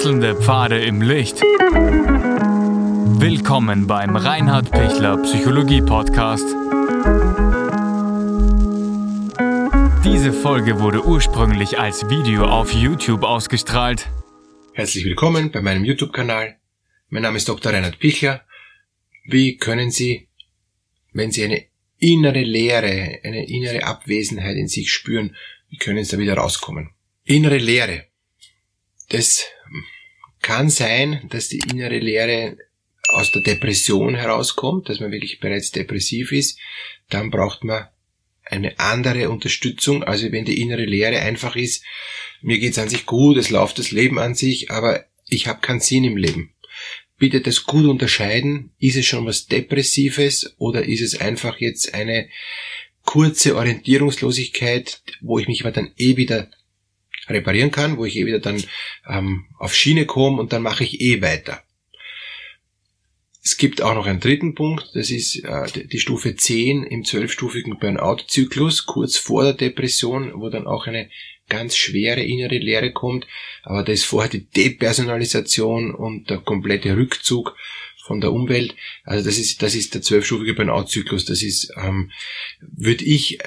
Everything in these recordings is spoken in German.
Wechselnde Pfade im Licht. Willkommen beim Reinhard Pichler Psychologie Podcast. Diese Folge wurde ursprünglich als Video auf YouTube ausgestrahlt. Herzlich willkommen bei meinem YouTube-Kanal. Mein Name ist Dr. Reinhard Pichler. Wie können Sie, wenn Sie eine innere Leere, eine innere Abwesenheit in sich spüren, wie können Sie da wieder rauskommen? Innere Leere. Das kann sein, dass die innere Leere aus der Depression herauskommt, dass man wirklich bereits depressiv ist. Dann braucht man eine andere Unterstützung, also wenn die innere Leere einfach ist, mir geht's an sich gut, es läuft das Leben an sich, aber ich habe keinen Sinn im Leben. Bitte das gut unterscheiden, ist es schon was Depressives oder ist es einfach jetzt eine kurze Orientierungslosigkeit, wo ich mich aber dann eh wieder reparieren kann, wo ich eh wieder dann ähm, auf Schiene komme und dann mache ich eh weiter. Es gibt auch noch einen dritten Punkt, das ist äh, die Stufe 10 im zwölfstufigen Burnout-Zyklus, kurz vor der Depression, wo dann auch eine ganz schwere innere Leere kommt, aber da ist vorher die Depersonalisation und der komplette Rückzug von der Umwelt. Also das ist, das ist der zwölfstufige Burnout-Zyklus. Das ist, ähm, würde ich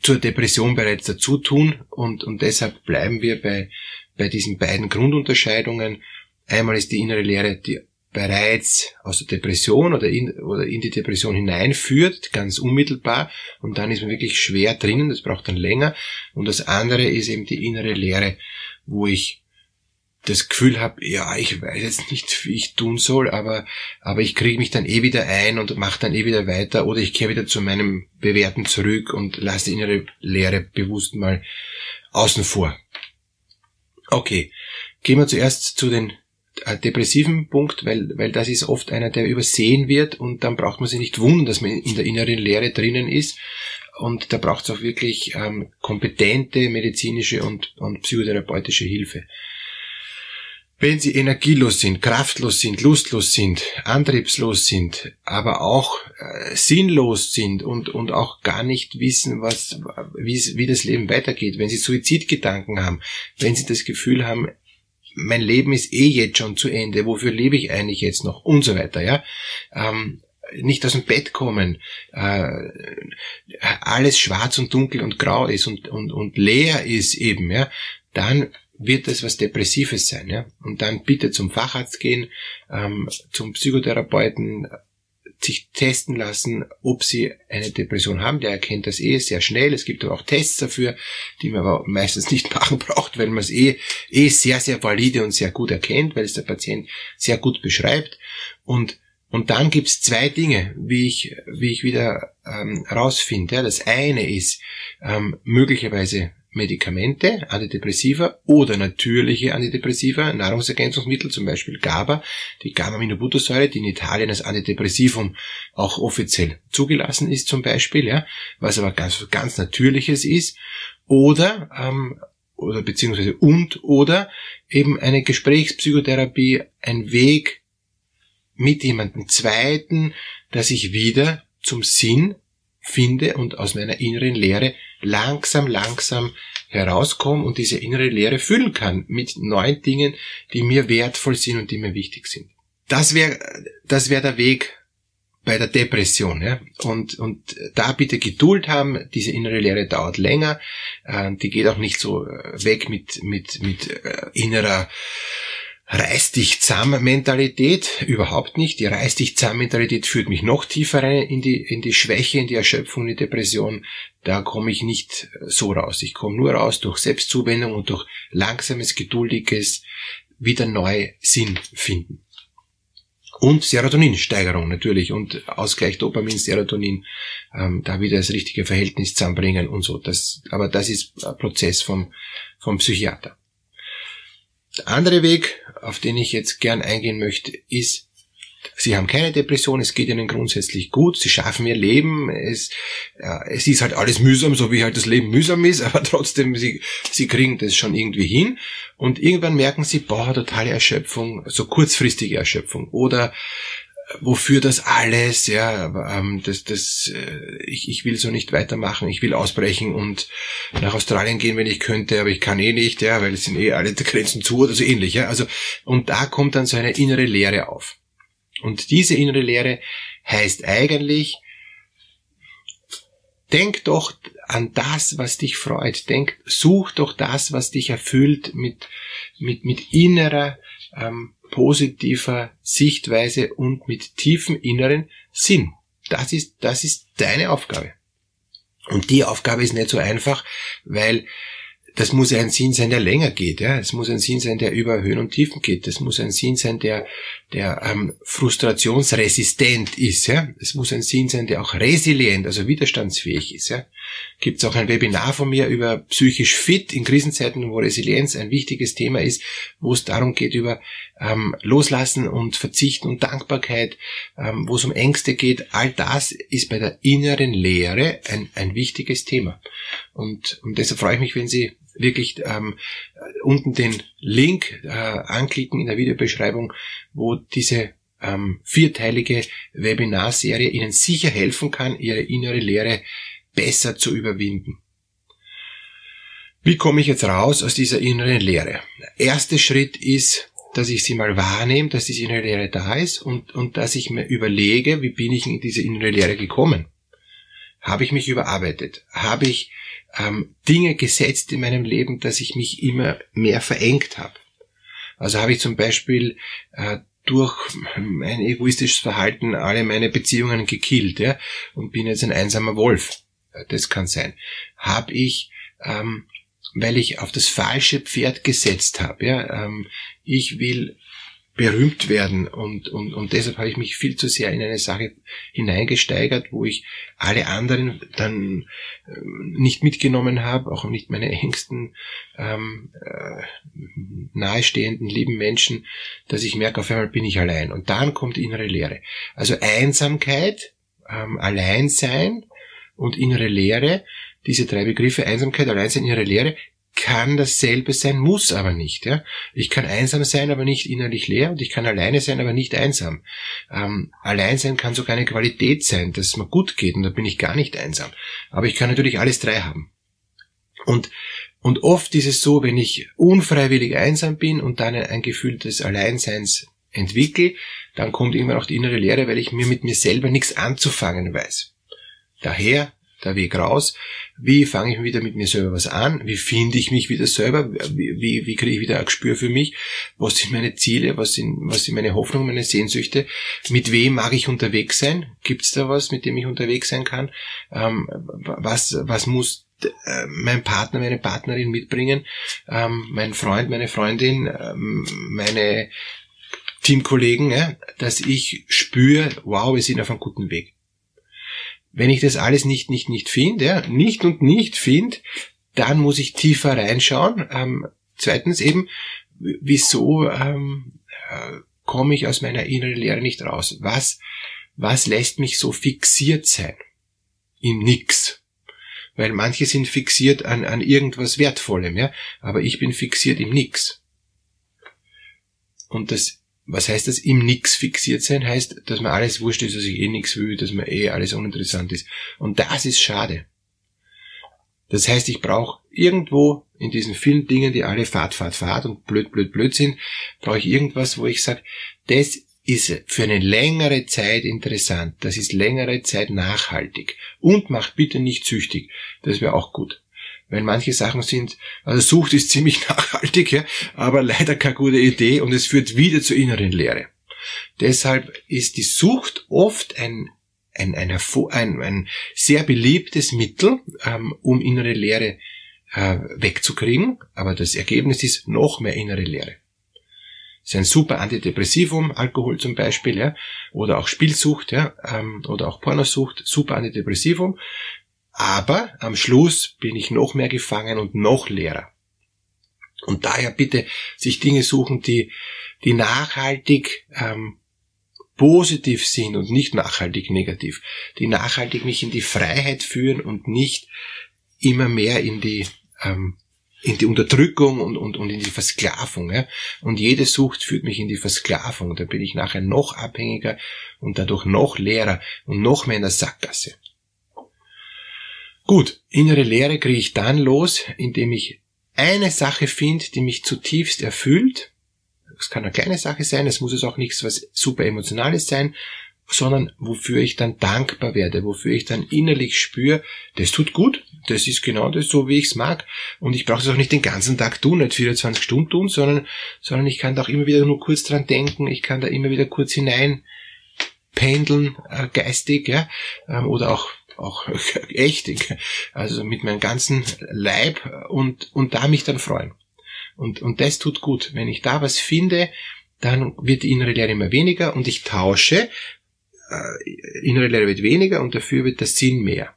zur Depression bereits dazu tun und, und deshalb bleiben wir bei, bei diesen beiden Grundunterscheidungen. Einmal ist die innere Lehre, die bereits aus der Depression oder in, oder in die Depression hineinführt, ganz unmittelbar, und dann ist man wirklich schwer drinnen, das braucht dann länger. Und das andere ist eben die innere Lehre, wo ich das Gefühl habe, ja, ich weiß jetzt nicht, wie ich tun soll, aber, aber ich kriege mich dann eh wieder ein und mache dann eh wieder weiter oder ich kehre wieder zu meinem Bewerten zurück und lasse die innere Lehre bewusst mal außen vor. Okay, gehen wir zuerst zu den äh, depressiven Punkt, weil, weil das ist oft einer, der übersehen wird und dann braucht man sich nicht wundern, dass man in der inneren Lehre drinnen ist. Und da braucht es auch wirklich ähm, kompetente medizinische und, und psychotherapeutische Hilfe. Wenn sie energielos sind, kraftlos sind, lustlos sind, antriebslos sind, aber auch äh, sinnlos sind und, und auch gar nicht wissen, was, wie, das Leben weitergeht, wenn sie Suizidgedanken haben, wenn sie das Gefühl haben, mein Leben ist eh jetzt schon zu Ende, wofür lebe ich eigentlich jetzt noch und so weiter, ja. Ähm, nicht aus dem Bett kommen, äh, alles schwarz und dunkel und grau ist und, und, und leer ist eben, ja, dann wird es was Depressives sein, ja. Und dann bitte zum Facharzt gehen, ähm, zum Psychotherapeuten, sich testen lassen, ob sie eine Depression haben. Der erkennt das eh sehr schnell. Es gibt aber auch Tests dafür, die man aber meistens nicht machen braucht, weil man es eh, eh sehr, sehr valide und sehr gut erkennt, weil es der Patient sehr gut beschreibt. Und, und dann gibt's zwei Dinge, wie ich, wie ich wieder ähm, rausfinde. Das eine ist ähm, möglicherweise Medikamente, Antidepressiva oder natürliche Antidepressiva, Nahrungsergänzungsmittel, zum Beispiel GABA, die Gamma-Aminobuttersäure, die in Italien als Antidepressivum auch offiziell zugelassen ist zum Beispiel, ja, was aber ganz, ganz natürliches ist, oder, ähm, oder beziehungsweise und oder eben eine Gesprächspsychotherapie, ein Weg mit jemandem Zweiten, dass ich wieder zum Sinn finde und aus meiner inneren Leere langsam, langsam herauskomme und diese innere Leere füllen kann mit neuen Dingen, die mir wertvoll sind und die mir wichtig sind. Das wäre das wäre der Weg bei der Depression. Ja? Und, und da bitte Geduld haben, diese innere Leere dauert länger, äh, die geht auch nicht so äh, weg mit, mit, mit äh, innerer reiß dich zusammen Mentalität überhaupt nicht. Die reiß dich zusammen Mentalität führt mich noch tiefer rein in die, in die Schwäche, in die Erschöpfung, in die Depression. Da komme ich nicht so raus. Ich komme nur raus durch Selbstzuwendung und durch langsames, geduldiges, wieder neu Sinn finden. Und Serotoninsteigerung natürlich und Ausgleich Dopamin, Serotonin, ähm, da wieder das richtige Verhältnis zusammenbringen und so. Das, aber das ist ein Prozess vom, vom Psychiater. Der andere Weg, auf den ich jetzt gern eingehen möchte, ist, Sie haben keine Depression, es geht Ihnen grundsätzlich gut, Sie schaffen Ihr Leben, es, ja, es ist halt alles mühsam, so wie halt das Leben mühsam ist, aber trotzdem, Sie, Sie kriegen das schon irgendwie hin. Und irgendwann merken Sie, boah, totale Erschöpfung, so kurzfristige Erschöpfung. Oder wofür das alles, ja, ähm, das, das, äh, ich, ich will so nicht weitermachen, ich will ausbrechen und nach Australien gehen, wenn ich könnte, aber ich kann eh nicht, ja, weil es sind eh alle Grenzen zu oder so ähnlich, ja, also, und da kommt dann so eine innere Leere auf. Und diese innere Leere heißt eigentlich, denk doch an das, was dich freut. Denk, such doch das, was dich erfüllt mit, mit, mit innerer, ähm, positiver Sichtweise und mit tiefem inneren Sinn. Das ist, das ist deine Aufgabe. Und die Aufgabe ist nicht so einfach, weil das muss ein Sinn sein, der länger geht. Ja? Es muss ein Sinn sein, der über Höhen und Tiefen geht. Das muss ein Sinn sein, der, der ähm, frustrationsresistent ist. Ja? Es muss ein Sinn sein, der auch resilient, also widerstandsfähig ist. Ja? Gibt es auch ein Webinar von mir über psychisch fit in Krisenzeiten, wo Resilienz ein wichtiges Thema ist, wo es darum geht über ähm, Loslassen und Verzichten und Dankbarkeit, ähm, wo es um Ängste geht. All das ist bei der inneren Lehre ein, ein wichtiges Thema. Und, und deshalb freue ich mich, wenn Sie wirklich ähm, unten den Link äh, anklicken in der Videobeschreibung, wo diese ähm, vierteilige Webinarserie Ihnen sicher helfen kann, Ihre innere Lehre besser zu überwinden. Wie komme ich jetzt raus aus dieser inneren Lehre? Erster Schritt ist, dass ich sie mal wahrnehme, dass diese innere Lehre da ist und, und dass ich mir überlege, wie bin ich in diese innere Lehre gekommen? Habe ich mich überarbeitet? Habe ich ähm, Dinge gesetzt in meinem Leben, dass ich mich immer mehr verengt habe. Also habe ich zum Beispiel äh, durch mein egoistisches Verhalten alle meine Beziehungen gekillt ja, und bin jetzt ein einsamer Wolf. Das kann sein. Habe ich, ähm, weil ich auf das falsche Pferd gesetzt habe, ja, ähm, ich will berühmt werden. Und, und, und deshalb habe ich mich viel zu sehr in eine Sache hineingesteigert, wo ich alle anderen dann äh, nicht mitgenommen habe, auch nicht meine engsten ähm, äh, nahestehenden lieben Menschen, dass ich merke, auf einmal bin ich allein. Und dann kommt innere Leere. Also Einsamkeit, ähm, Alleinsein und innere Leere, diese drei Begriffe Einsamkeit, Alleinsein, innere Leere, kann dasselbe sein, muss aber nicht. Ja? Ich kann einsam sein, aber nicht innerlich leer und ich kann alleine sein, aber nicht einsam. Ähm, allein sein kann sogar eine Qualität sein, dass es mir gut geht und da bin ich gar nicht einsam. Aber ich kann natürlich alles drei haben. Und, und oft ist es so, wenn ich unfreiwillig einsam bin und dann ein Gefühl des Alleinseins entwickle, dann kommt immer noch die innere Leere, weil ich mir mit mir selber nichts anzufangen weiß. Daher der Weg raus. Wie fange ich wieder mit mir selber was an? Wie finde ich mich wieder selber? Wie, wie, wie kriege ich wieder ein Gespür für mich? Was sind meine Ziele? Was sind, was sind meine Hoffnungen, meine Sehnsüchte? Mit wem mag ich unterwegs sein? Gibt es da was, mit dem ich unterwegs sein kann? Ähm, was, was muss äh, mein Partner, meine Partnerin mitbringen? Ähm, mein Freund, meine Freundin, ähm, meine Teamkollegen, ja, dass ich spüre, wow, wir sind auf einem guten Weg. Wenn ich das alles nicht, nicht, nicht finde, ja, nicht und nicht finde, dann muss ich tiefer reinschauen. Ähm, zweitens eben, wieso ähm, äh, komme ich aus meiner inneren Lehre nicht raus? Was, was lässt mich so fixiert sein? In nix. Weil manche sind fixiert an, an irgendwas Wertvollem, ja, aber ich bin fixiert im Nix. Und das was heißt das? Im Nix fixiert sein heißt, dass man alles wurscht ist, dass ich eh nix will, dass man eh alles uninteressant ist. Und das ist schade. Das heißt, ich brauche irgendwo in diesen vielen Dingen, die alle Fahrt, Fahrt, Fahrt und blöd, blöd, blöd sind, brauche ich irgendwas, wo ich sage, das ist für eine längere Zeit interessant, das ist längere Zeit nachhaltig und macht bitte nicht süchtig. Das wäre auch gut weil manche Sachen sind, also Sucht ist ziemlich nachhaltig, ja, aber leider keine gute Idee und es führt wieder zur inneren Leere. Deshalb ist die Sucht oft ein, ein, ein, ein, ein sehr beliebtes Mittel, ähm, um innere Leere äh, wegzukriegen, aber das Ergebnis ist noch mehr innere Leere. Das ist ein super Antidepressivum, Alkohol zum Beispiel, ja, oder auch Spielsucht, ja, ähm, oder auch Pornosucht, super Antidepressivum. Aber am Schluss bin ich noch mehr gefangen und noch leerer. Und daher bitte sich Dinge suchen, die, die nachhaltig ähm, positiv sind und nicht nachhaltig negativ, die nachhaltig mich in die Freiheit führen und nicht immer mehr in die ähm, in die Unterdrückung und, und, und in die Versklavung. Ja? Und jede Sucht führt mich in die Versklavung. Da bin ich nachher noch abhängiger und dadurch noch leerer und noch mehr in der Sackgasse. Gut, innere Leere kriege ich dann los, indem ich eine Sache finde, die mich zutiefst erfüllt. Es kann eine kleine Sache sein, es muss es auch nichts was super emotionales sein, sondern wofür ich dann dankbar werde, wofür ich dann innerlich spüre, das tut gut, das ist genau das, so wie ich es mag. Und ich brauche es auch nicht den ganzen Tag tun, nicht 24 Stunden tun, sondern, sondern ich kann da auch immer wieder nur kurz dran denken, ich kann da immer wieder kurz hinein pendeln, äh, geistig, ja, ähm, oder auch auch echt, also mit meinem ganzen Leib und, und da mich dann freuen. Und, und das tut gut. Wenn ich da was finde, dann wird die innere Lehre immer weniger und ich tausche äh, innere Lehre wird weniger und dafür wird der Sinn mehr.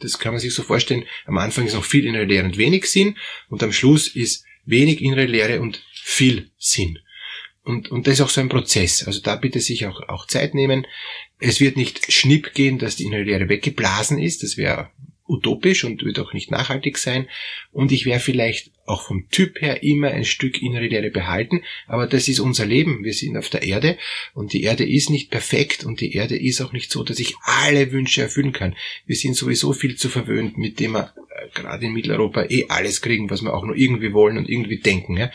Das kann man sich so vorstellen. Am Anfang ist noch viel innere Lehre und wenig Sinn und am Schluss ist wenig innere Lehre und viel Sinn. Und, und das ist auch so ein Prozess. Also da bitte sich auch, auch Zeit nehmen. Es wird nicht schnipp gehen, dass die innere Lehre weggeblasen ist. Das wäre utopisch und wird auch nicht nachhaltig sein. Und ich werde vielleicht auch vom Typ her immer ein Stück innere Leere behalten, aber das ist unser Leben. Wir sind auf der Erde und die Erde ist nicht perfekt und die Erde ist auch nicht so, dass ich alle Wünsche erfüllen kann. Wir sind sowieso viel zu verwöhnt, mit dem wir äh, gerade in Mitteleuropa eh alles kriegen, was wir auch nur irgendwie wollen und irgendwie denken.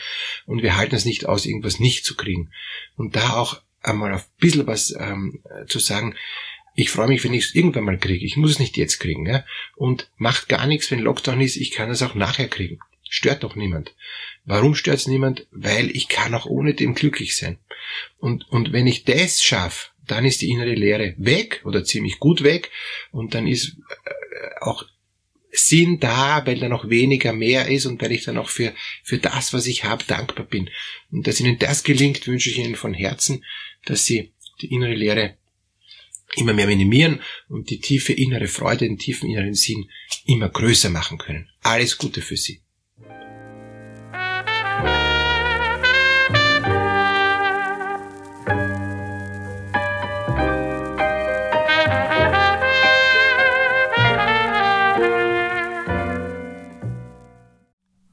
Und wir halten es nicht aus, irgendwas nicht zu kriegen. Und da auch einmal ein bisschen was ähm, zu sagen, ich freue mich, wenn ich es irgendwann mal kriege. Ich muss es nicht jetzt kriegen. Ja? Und macht gar nichts, wenn Lockdown ist. Ich kann es auch nachher kriegen. Stört doch niemand. Warum stört es niemand? Weil ich kann auch ohne dem glücklich sein. Und, und wenn ich das schaffe, dann ist die innere Leere weg oder ziemlich gut weg und dann ist äh, auch Sinn da, weil dann auch weniger mehr ist und weil ich dann auch für, für das, was ich habe, dankbar bin. Und dass Ihnen das gelingt, wünsche ich Ihnen von Herzen, dass Sie die innere Leere immer mehr minimieren und die tiefe innere Freude, den tiefen inneren Sinn immer größer machen können. Alles Gute für Sie.